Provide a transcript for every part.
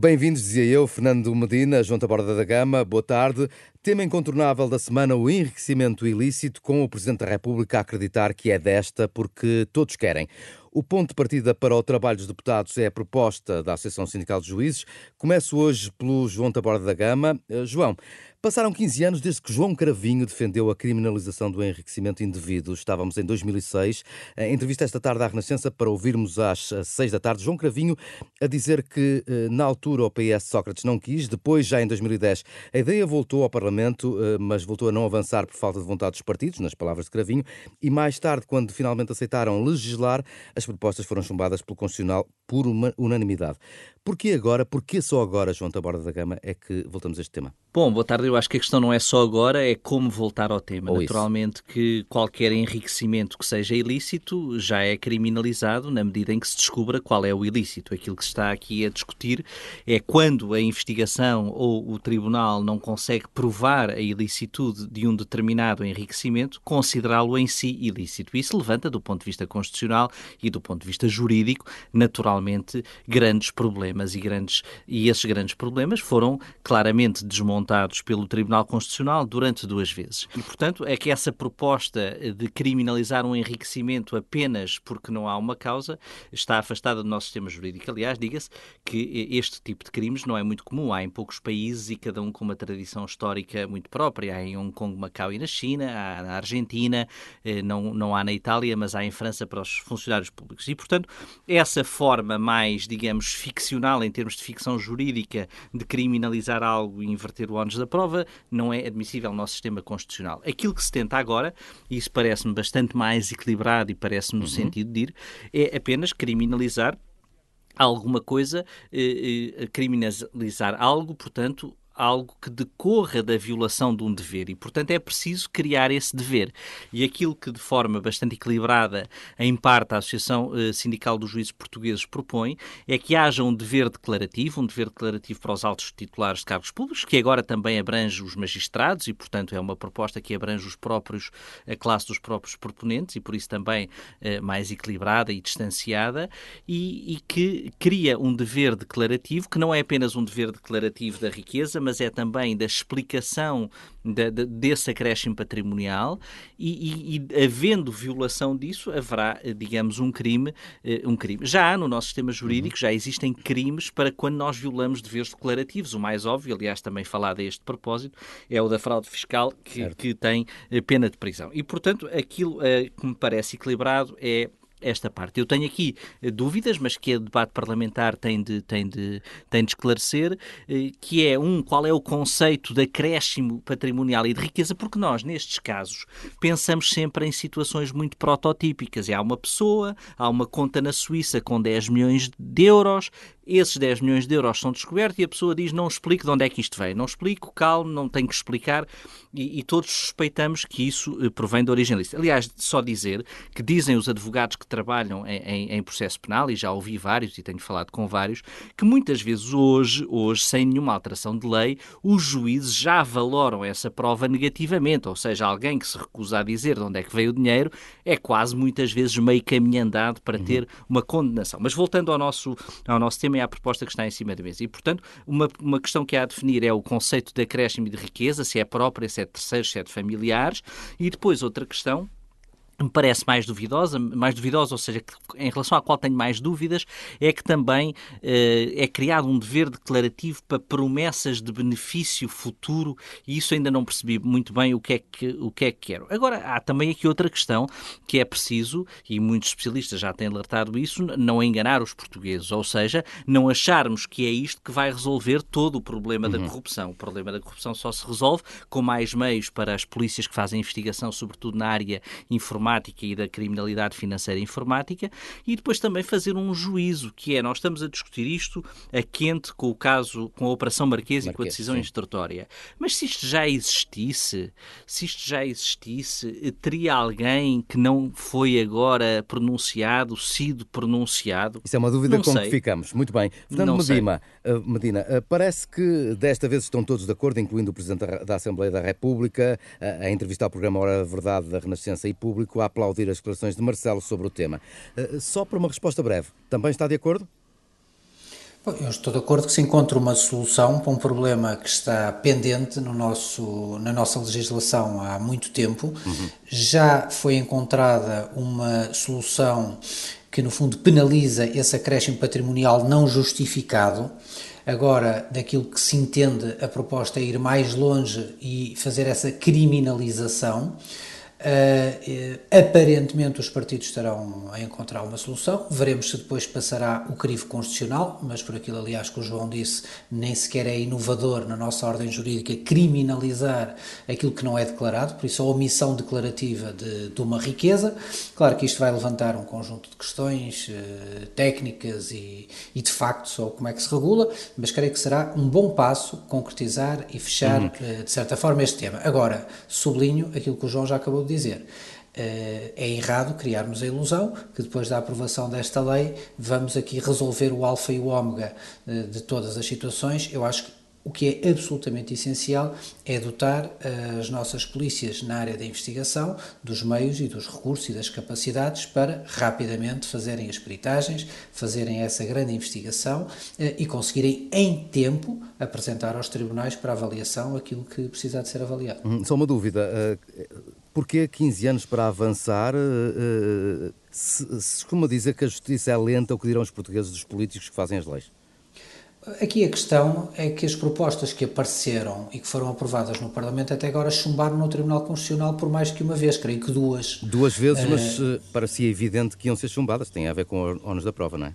Bem-vindos, dizia eu, Fernando Medina, junto à borda da gama. Boa tarde. Tema incontornável da semana, o enriquecimento ilícito, com o Presidente da República a acreditar que é desta porque todos querem. O ponto de partida para o trabalho dos deputados é a proposta da Associação Sindical de Juízes. Começo hoje pelo João Taborda da Gama. Eh, João, passaram 15 anos desde que João Cravinho defendeu a criminalização do enriquecimento indevido. Estávamos em 2006. A entrevista esta tarde à Renascença para ouvirmos às 6 da tarde João Cravinho a dizer que eh, na altura o PS Sócrates não quis, depois já em 2010 a ideia voltou ao Parlamento, eh, mas voltou a não avançar por falta de vontade dos partidos, nas palavras de Cravinho, e mais tarde, quando finalmente aceitaram legislar, as propostas foram chumbadas pelo Constitucional por uma unanimidade. Porquê agora, porquê só agora, João Taborda da Gama, é que voltamos a este tema? Bom, boa tarde. Eu acho que a questão não é só agora, é como voltar ao tema. Ou Naturalmente isso. que qualquer enriquecimento que seja ilícito já é criminalizado na medida em que se descubra qual é o ilícito. Aquilo que se está aqui a discutir é quando a investigação ou o tribunal não consegue provar a ilicitude de um determinado enriquecimento, considerá-lo em si ilícito. Isso levanta, do ponto de vista constitucional e do ponto de vista jurídico, naturalmente, grandes problemas e grandes e esses grandes problemas foram claramente desmontados pelo Tribunal Constitucional durante duas vezes. E, portanto, é que essa proposta de criminalizar um enriquecimento apenas porque não há uma causa está afastada do nosso sistema jurídico. Aliás, diga-se que este tipo de crimes não é muito comum. Há em poucos países e cada um com uma tradição histórica muito própria. Há em Hong Kong, Macau e na China, há na Argentina, eh, não, não há na Itália, mas há em França para os funcionários públicos. E, portanto, essa forma mais, digamos, ficcional em termos de ficção jurídica de criminalizar algo e inverter o ónus da prova não é admissível no nosso sistema constitucional. Aquilo que se tenta agora, e isso parece-me bastante mais equilibrado e parece-me no uhum. sentido de ir, é apenas criminalizar alguma coisa, eh, eh, criminalizar algo, portanto, algo que decorra da violação de um dever e, portanto, é preciso criar esse dever. E aquilo que, de forma bastante equilibrada, em parte, a Associação eh, Sindical dos Juízes Portugueses propõe é que haja um dever declarativo, um dever declarativo para os altos titulares de cargos públicos, que agora também abrange os magistrados e, portanto, é uma proposta que abrange os próprios, a classe dos próprios proponentes e, por isso, também eh, mais equilibrada e distanciada e, e que cria um dever declarativo que não é apenas um dever declarativo da riqueza, mas é também da explicação de, de, desse acréscimo patrimonial e, e, e, havendo violação disso, haverá, digamos, um crime, eh, um crime. Já no nosso sistema jurídico, uhum. já existem crimes para quando nós violamos deveres declarativos. O mais óbvio, aliás, também falado a este propósito, é o da fraude fiscal, que, que tem eh, pena de prisão. E, portanto, aquilo uh, que me parece equilibrado é esta parte. Eu tenho aqui eh, dúvidas, mas que o debate parlamentar tem de, tem de, tem de esclarecer, eh, que é, um, qual é o conceito de acréscimo patrimonial e de riqueza, porque nós, nestes casos, pensamos sempre em situações muito prototípicas. E há uma pessoa, há uma conta na Suíça com 10 milhões de euros, esses 10 milhões de euros são descobertos e a pessoa diz, não explico de onde é que isto veio. Não explico, calmo, não tenho que explicar, e, e todos suspeitamos que isso eh, provém da origem lícita. Aliás, só dizer que dizem os advogados que trabalham em, em, em, processo penal, e já ouvi vários e tenho falado com vários, que muitas vezes hoje, hoje, sem nenhuma alteração de lei, os juízes já valoram essa prova negativamente, ou seja, alguém que se recusa a dizer de onde é que veio o dinheiro é quase muitas vezes meio caminho andado para uhum. ter uma condenação. Mas voltando ao nosso, ao nosso tema e à proposta que está em cima da mesa. E, portanto, uma, uma questão que há a definir é o conceito de acréscimo de riqueza, se é própria, se é de terceiros, se é de familiares, e depois outra questão me parece mais duvidosa, mais duvidosa, ou seja, em relação à qual tenho mais dúvidas, é que também eh, é criado um dever declarativo para promessas de benefício futuro e isso ainda não percebi muito bem o que é que, o que, é que quero. Agora, há também aqui outra questão que é preciso, e muitos especialistas já têm alertado isso, não enganar os portugueses, ou seja, não acharmos que é isto que vai resolver todo o problema uhum. da corrupção. O problema da corrupção só se resolve com mais meios para as polícias que fazem investigação, sobretudo na área informática informática e da criminalidade financeira informática e depois também fazer um juízo, que é, nós estamos a discutir isto a quente com o caso, com a Operação Marquês, Marquês e com a decisão sim. instrutória. Mas se isto já existisse, se isto já existisse, teria alguém que não foi agora pronunciado, sido pronunciado? Isso é uma dúvida não com sei. que ficamos. Muito bem. Fernando Medina, uh, Medina uh, parece que desta vez estão todos de acordo, incluindo o Presidente da Assembleia da República, uh, a entrevistar o programa Hora Verdade da Renascença e Público a aplaudir as declarações de Marcelo sobre o tema. Eh, só para uma resposta breve, também está de acordo? Eu estou de acordo que se encontra uma solução para um problema que está pendente no nosso, na nossa legislação há muito tempo. Uhum. Já foi encontrada uma solução que, no fundo, penaliza esse acréscimo patrimonial não justificado. Agora, daquilo que se entende, a proposta é ir mais longe e fazer essa criminalização. Uh, aparentemente os partidos estarão a encontrar uma solução, veremos se depois passará o crivo constitucional, mas por aquilo aliás que o João disse, nem sequer é inovador na nossa ordem jurídica criminalizar aquilo que não é declarado, por isso a omissão declarativa de, de uma riqueza, claro que isto vai levantar um conjunto de questões uh, técnicas e, e, de facto sobre como é que se regula, mas creio que será um bom passo concretizar e fechar uhum. uh, de certa forma este tema. Agora, sublinho aquilo que o João já acabou de dizer. Eh, é errado criarmos a ilusão que depois da aprovação desta lei vamos aqui resolver o alfa e o ômega eh, de todas as situações. Eu acho que o que é absolutamente essencial é dotar eh, as nossas polícias na área da investigação dos meios e dos recursos e das capacidades para rapidamente fazerem as peritagens, fazerem essa grande investigação e conseguirem em tempo apresentar aos tribunais para avaliação aquilo que precisa de ser avaliado. Hum, só uma dúvida Porquê 15 anos para avançar? Uh, se, se costuma dizer que a justiça é lenta, o que dirão os portugueses dos políticos que fazem as leis? Aqui a questão é que as propostas que apareceram e que foram aprovadas no Parlamento até agora chumbaram no Tribunal Constitucional por mais que uma vez, creio que duas. Duas vezes, uh, mas uh, parecia evidente que iam ser chumbadas, tem a ver com o ónus da prova, não é?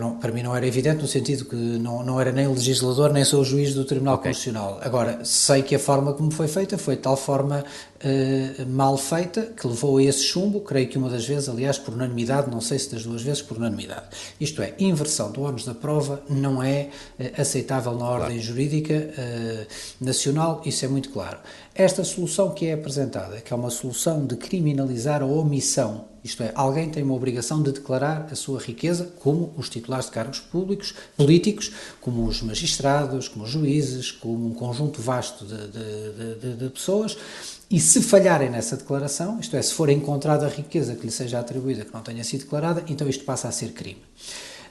Não, para mim não era evidente, no sentido que não, não era nem legislador, nem sou juiz do Tribunal okay. Constitucional. Agora, sei que a forma como foi feita foi de tal forma uh, mal feita que levou a esse chumbo, creio que uma das vezes, aliás, por unanimidade, não sei se das duas vezes, por unanimidade. Isto é, inversão do ónus da prova não é uh, aceitável na ordem claro. jurídica uh, nacional, isso é muito claro. Esta solução que é apresentada, que é uma solução de criminalizar a omissão isto é, alguém tem uma obrigação de declarar a sua riqueza, como os titulares de cargos públicos, políticos, como os magistrados, como os juízes, como um conjunto vasto de, de, de, de pessoas. E se falharem nessa declaração, isto é, se for encontrada a riqueza que lhe seja atribuída que não tenha sido declarada, então isto passa a ser crime.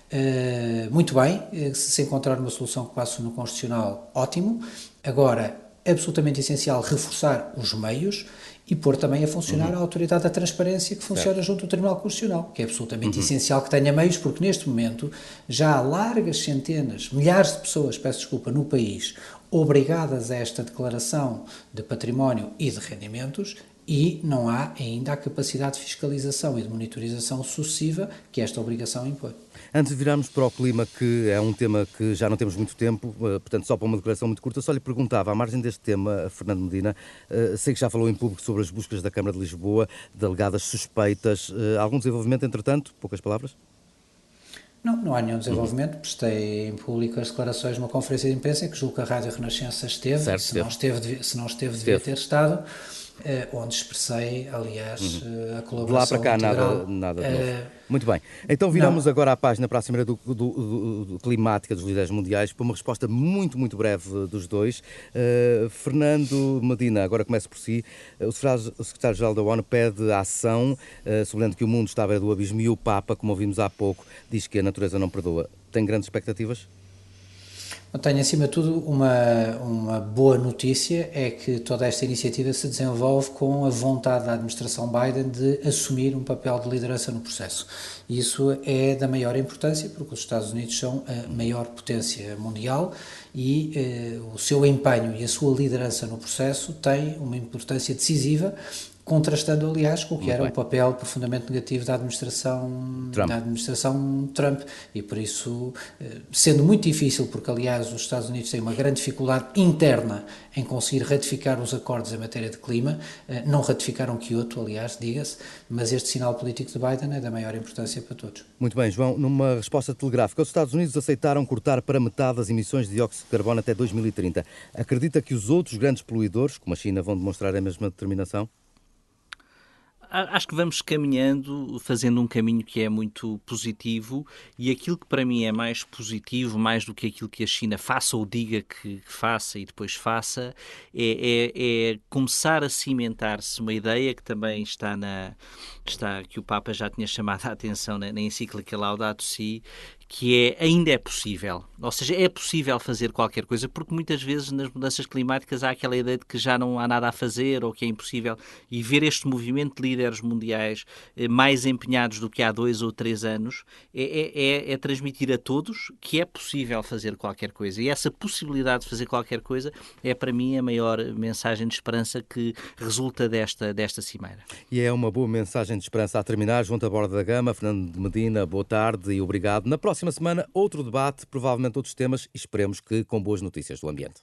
Uh, muito bem, eh, se se encontrar uma solução que passe no Constitucional, ótimo. Agora, absolutamente essencial reforçar os meios e pôr também a funcionar uhum. a autoridade da transparência que funciona certo. junto ao Tribunal Constitucional, que é absolutamente uhum. essencial que tenha meios, porque neste momento já há largas centenas, milhares de pessoas, peço desculpa, no país, obrigadas a esta declaração de património e de rendimentos e não há ainda a capacidade de fiscalização e de monitorização sucessiva que esta obrigação impõe. Antes de virarmos para o clima, que é um tema que já não temos muito tempo, eh, portanto, só para uma declaração muito curta, só lhe perguntava, à margem deste tema, Fernando Medina, eh, sei que já falou em público sobre as buscas da Câmara de Lisboa, de alegadas suspeitas. Eh, algum desenvolvimento, entretanto? Poucas palavras? Não, não há nenhum desenvolvimento. Prestei em público as declarações numa conferência de imprensa que julgo que a Rádio Renascença esteve. Certo, se, não esteve se não esteve, devia ter estado. Uh, onde expressei, aliás, uhum. uh, a colaboração. De lá para cá, nada, nada de novo. Uh, Muito bem. Então viramos não. agora à página para a Cimeira do, do, do, do, Climática dos Líderes Mundiais para uma resposta muito, muito breve dos dois. Fernando Medina, agora começo por si. O secretário-geral da ONU pede ação, uh, sublinhando que o mundo está à beira do abismo e o Papa, como ouvimos há pouco, diz que a natureza não perdoa. Tem grandes expectativas? Tenho, acima de tudo, uma, uma boa notícia: é que toda esta iniciativa se desenvolve com a vontade da administração Biden de assumir um papel de liderança no processo. Isso é da maior importância, porque os Estados Unidos são a maior potência mundial e eh, o seu empenho e a sua liderança no processo têm uma importância decisiva contrastando aliás com o que Muito era bem. o papel profundamente negativo da administração Trump. da administração Trump e por isso eh, sendo muito difícil porque aliás os Estados Unidos têm uma grande dificuldade interna em conseguir ratificar os acordos em matéria de clima eh, não ratificaram Kyoto aliás diga-se mas este sinal político de Biden é da maior importância para todos Muito bem João numa resposta telegráfica os Estados Unidos aceitaram cortar para metade as emissões de dióxido de carbono até 2030 acredita que os outros grandes poluidores como a China vão demonstrar a mesma determinação acho que vamos caminhando, fazendo um caminho que é muito positivo e aquilo que para mim é mais positivo, mais do que aquilo que a China faça ou diga que, faça e depois faça, é, é, é começar a cimentar-se uma ideia que também está na está que o Papa já tinha chamado a atenção na, na encíclica Laudato Si, que é ainda é possível. Ou seja, é possível fazer qualquer coisa, porque muitas vezes nas mudanças climáticas há aquela ideia de que já não há nada a fazer ou que é impossível. E ver este movimento de líderes mundiais eh, mais empenhados do que há dois ou três anos é, é, é, é transmitir a todos que é possível fazer qualquer coisa. E essa possibilidade de fazer qualquer coisa é, para mim, a maior mensagem de esperança que resulta desta, desta cimeira. E é uma boa mensagem de esperança a terminar. Junto à borda da gama, Fernando de Medina, boa tarde e obrigado. Na próxima semana, outro debate, provavelmente outros temas e esperemos que com boas notícias do ambiente.